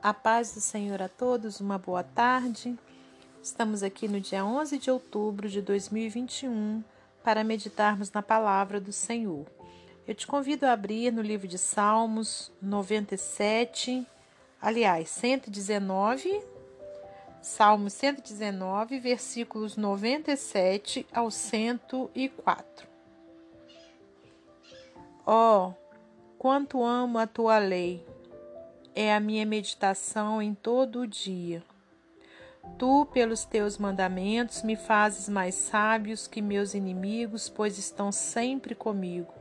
A paz do Senhor a todos, uma boa tarde. Estamos aqui no dia 11 de outubro de 2021 para meditarmos na palavra do Senhor. Eu te convido a abrir no livro de Salmos 97, aliás, 119, Salmo 119, versículos 97 ao 104. Ó, oh, quanto amo a tua lei! É a minha meditação em todo o dia. Tu, pelos teus mandamentos, me fazes mais sábios que meus inimigos, pois estão sempre comigo.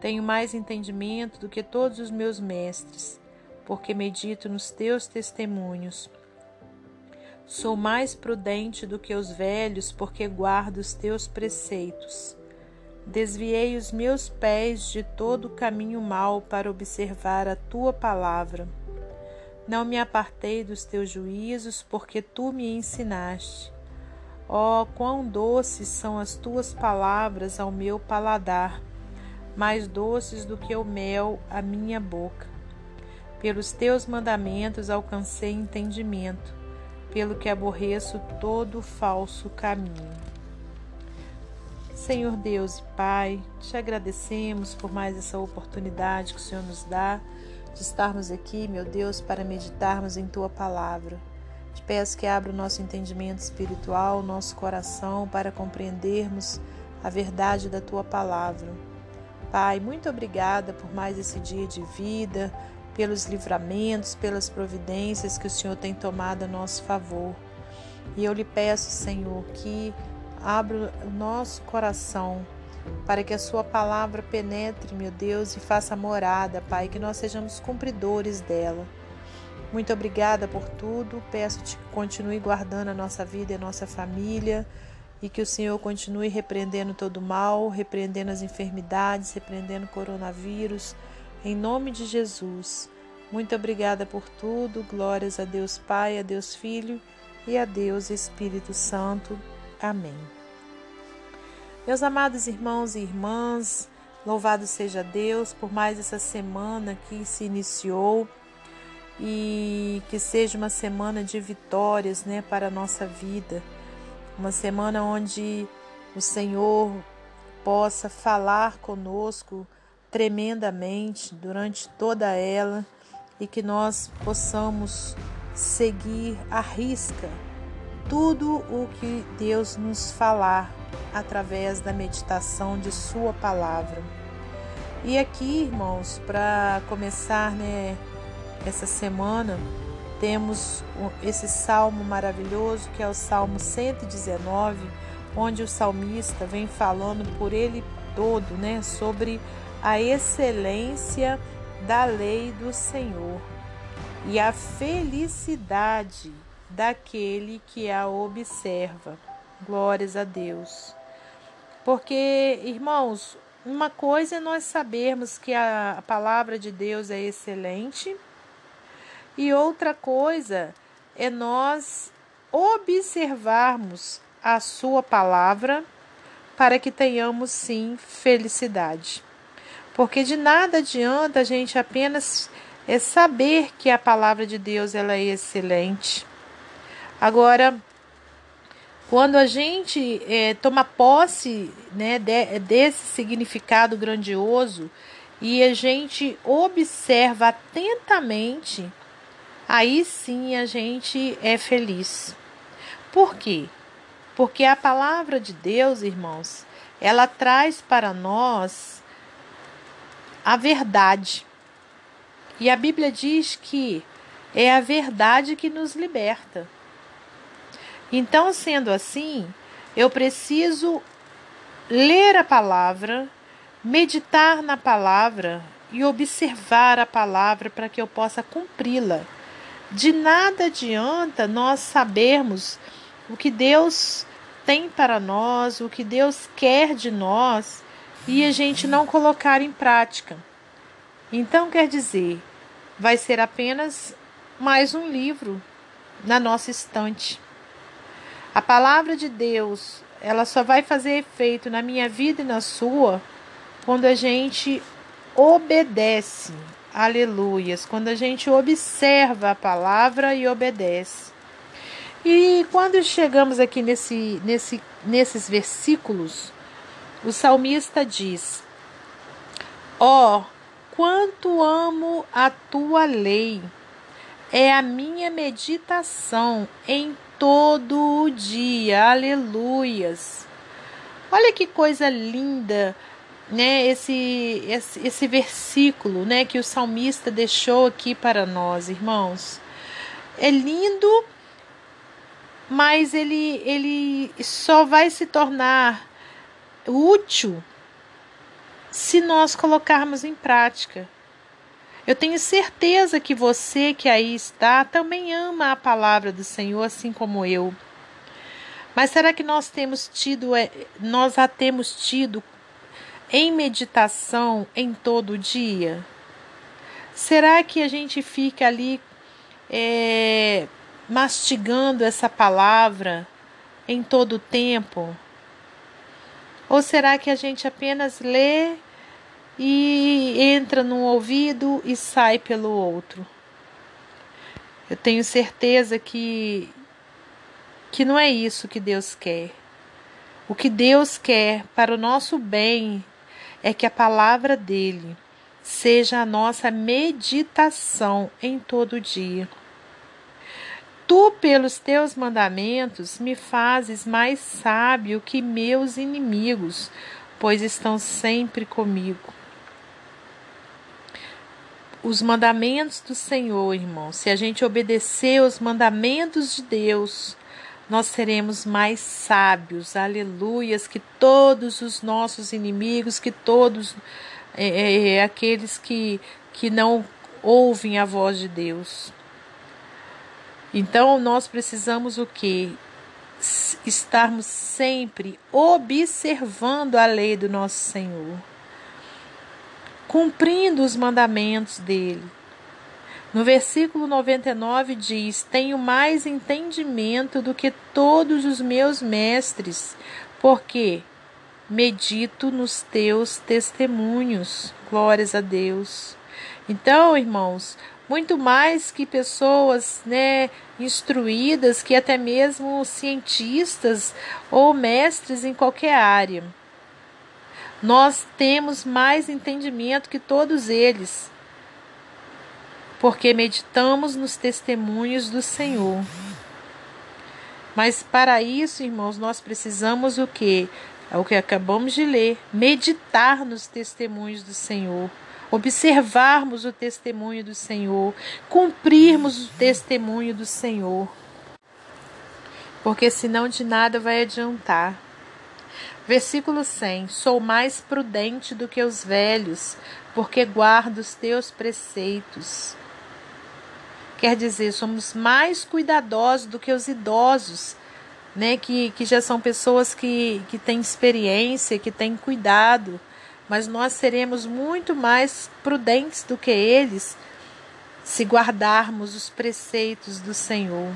Tenho mais entendimento do que todos os meus mestres, porque medito nos teus testemunhos. Sou mais prudente do que os velhos, porque guardo os teus preceitos. Desviei os meus pés de todo o caminho mau para observar a tua palavra. Não me apartei dos teus juízos, porque tu me ensinaste. Oh, quão doces são as tuas palavras ao meu paladar, mais doces do que o mel à minha boca. Pelos teus mandamentos alcancei entendimento, pelo que aborreço todo falso caminho. Senhor Deus e Pai, te agradecemos por mais essa oportunidade que o Senhor nos dá de estarmos aqui, meu Deus, para meditarmos em tua palavra. Te peço que abra o nosso entendimento espiritual, nosso coração, para compreendermos a verdade da tua palavra. Pai, muito obrigada por mais esse dia de vida, pelos livramentos, pelas providências que o Senhor tem tomado a nosso favor. E eu lhe peço, Senhor, que Abra o nosso coração para que a Sua palavra penetre, meu Deus, e faça morada, Pai, que nós sejamos cumpridores dela. Muito obrigada por tudo. Peço-te que continue guardando a nossa vida e a nossa família e que o Senhor continue repreendendo todo o mal, repreendendo as enfermidades, repreendendo o coronavírus. Em nome de Jesus. Muito obrigada por tudo. Glórias a Deus Pai, a Deus Filho e a Deus Espírito Santo. Amém. Meus amados irmãos e irmãs, louvado seja Deus por mais essa semana que se iniciou e que seja uma semana de vitórias, né, para a nossa vida. Uma semana onde o Senhor possa falar conosco tremendamente durante toda ela e que nós possamos seguir à risca tudo o que Deus nos falar através da meditação de Sua palavra. E aqui, irmãos, para começar né, essa semana, temos esse salmo maravilhoso que é o Salmo 119, onde o salmista vem falando por ele todo né, sobre a excelência da lei do Senhor e a felicidade daquele que a observa. Glórias a Deus. Porque, irmãos, uma coisa é nós sabermos que a palavra de Deus é excelente, e outra coisa é nós observarmos a sua palavra para que tenhamos sim felicidade. Porque de nada adianta a gente apenas é saber que a palavra de Deus ela é excelente Agora, quando a gente é, toma posse né, de, desse significado grandioso e a gente observa atentamente, aí sim a gente é feliz. Por quê? Porque a palavra de Deus, irmãos, ela traz para nós a verdade. E a Bíblia diz que é a verdade que nos liberta. Então, sendo assim, eu preciso ler a palavra, meditar na palavra e observar a palavra para que eu possa cumpri-la. De nada adianta nós sabermos o que Deus tem para nós, o que Deus quer de nós e a gente não colocar em prática. Então, quer dizer, vai ser apenas mais um livro na nossa estante. A palavra de Deus, ela só vai fazer efeito na minha vida e na sua quando a gente obedece Aleluias. Quando a gente observa a palavra e obedece. E quando chegamos aqui nesse, nesse, nesses versículos, o salmista diz: Ó, oh, quanto amo a tua lei, é a minha meditação em todo o dia. Aleluias. Olha que coisa linda, né? Esse, esse, esse versículo, né? Que o salmista deixou aqui para nós, irmãos. É lindo, mas ele, ele só vai se tornar útil se nós colocarmos em prática. Eu tenho certeza que você que aí está também ama a palavra do Senhor, assim como eu. Mas será que nós temos tido, é, nós a temos tido em meditação em todo o dia? Será que a gente fica ali é, mastigando essa palavra em todo o tempo? Ou será que a gente apenas lê e entra num ouvido e sai pelo outro? Eu tenho certeza que que não é isso que Deus quer. O que Deus quer para o nosso bem é que a palavra dele seja a nossa meditação em todo dia. Tu, pelos teus mandamentos, me fazes mais sábio que meus inimigos, pois estão sempre comigo. Os mandamentos do Senhor, irmão, se a gente obedecer os mandamentos de Deus, nós seremos mais sábios, aleluias, que todos os nossos inimigos, que todos é, é, é aqueles que, que não ouvem a voz de Deus. Então nós precisamos o que? Estarmos sempre observando a lei do nosso Senhor, cumprindo os mandamentos dele. No versículo 99 diz: Tenho mais entendimento do que todos os meus mestres, porque medito nos teus testemunhos. Glórias a Deus. Então, irmãos, muito mais que pessoas né, instruídas, que até mesmo cientistas ou mestres em qualquer área. Nós temos mais entendimento que todos eles, porque meditamos nos testemunhos do Senhor. Mas para isso, irmãos, nós precisamos o que? É o que acabamos de ler, meditar nos testemunhos do Senhor observarmos o testemunho do Senhor, cumprirmos o testemunho do Senhor. Porque senão de nada vai adiantar. Versículo 100: Sou mais prudente do que os velhos, porque guardo os teus preceitos. Quer dizer, somos mais cuidadosos do que os idosos, né? Que, que já são pessoas que, que têm experiência, que têm cuidado mas nós seremos muito mais prudentes do que eles se guardarmos os preceitos do Senhor.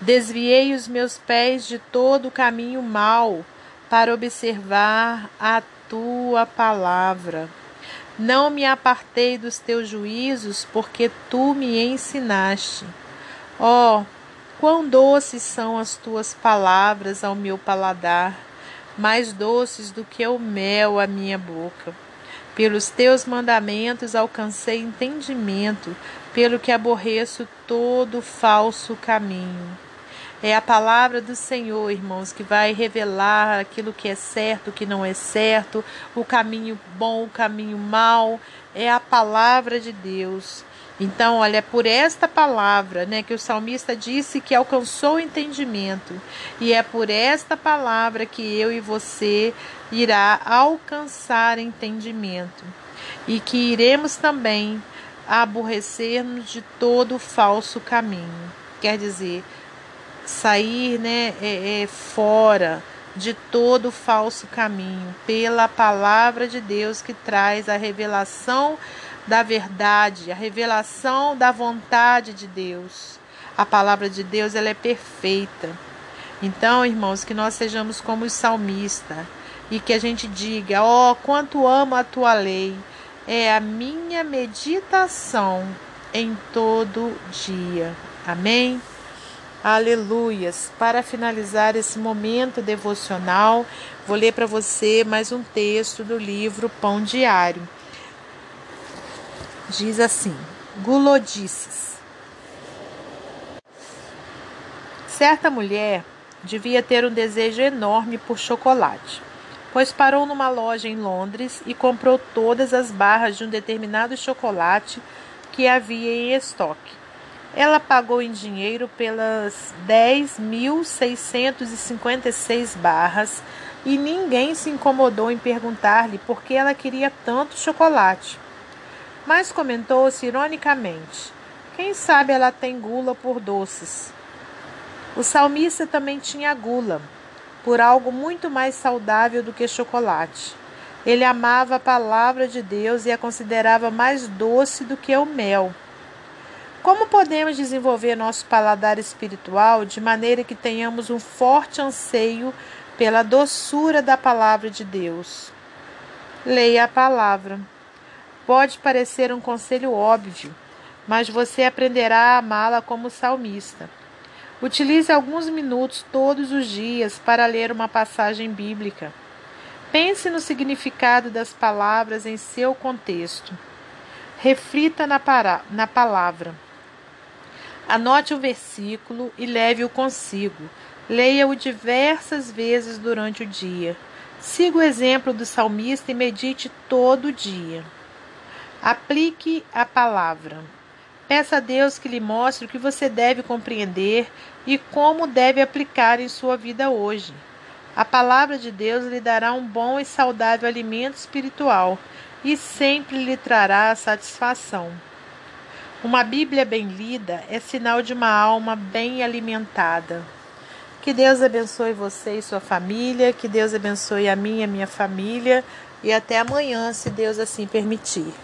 Desviei os meus pés de todo o caminho mau para observar a tua palavra. Não me apartei dos teus juízos, porque tu me ensinaste. Ó, oh, quão doces são as tuas palavras ao meu paladar mais doces do que o mel à minha boca. Pelos teus mandamentos alcancei entendimento, pelo que aborreço todo falso caminho. É a palavra do Senhor, irmãos, que vai revelar aquilo que é certo, o que não é certo, o caminho bom, o caminho mau. É a palavra de Deus. Então, olha, é por esta palavra, né, que o salmista disse que alcançou o entendimento, e é por esta palavra que eu e você irá alcançar entendimento, e que iremos também aborrecer-nos de todo falso caminho. Quer dizer, sair, né, é, é, fora de todo falso caminho, pela palavra de Deus que traz a revelação da verdade, a revelação da vontade de Deus. A palavra de Deus ela é perfeita. Então, irmãos, que nós sejamos como o salmista e que a gente diga: "Ó, oh, quanto amo a tua lei, é a minha meditação em todo dia. Amém? Aleluias. Para finalizar esse momento devocional, vou ler para você mais um texto do livro Pão Diário. Diz assim: Gulodices. Certa mulher devia ter um desejo enorme por chocolate, pois parou numa loja em Londres e comprou todas as barras de um determinado chocolate que havia em estoque. Ela pagou em dinheiro pelas 10.656 barras e ninguém se incomodou em perguntar-lhe por que ela queria tanto chocolate. Mas comentou-se ironicamente: quem sabe ela tem gula por doces. O salmista também tinha gula, por algo muito mais saudável do que chocolate. Ele amava a palavra de Deus e a considerava mais doce do que o mel. Como podemos desenvolver nosso paladar espiritual de maneira que tenhamos um forte anseio pela doçura da palavra de Deus? Leia a palavra. Pode parecer um conselho óbvio, mas você aprenderá a amá-la como salmista. Utilize alguns minutos todos os dias para ler uma passagem bíblica. Pense no significado das palavras em seu contexto. Reflita na, para, na palavra. Anote o versículo e leve-o consigo. Leia-o diversas vezes durante o dia. Siga o exemplo do salmista e medite todo dia. Aplique a palavra. Peça a Deus que lhe mostre o que você deve compreender e como deve aplicar em sua vida hoje. A palavra de Deus lhe dará um bom e saudável alimento espiritual e sempre lhe trará satisfação. Uma Bíblia bem lida é sinal de uma alma bem alimentada. Que Deus abençoe você e sua família, que Deus abençoe a mim e a minha família, e até amanhã, se Deus assim permitir.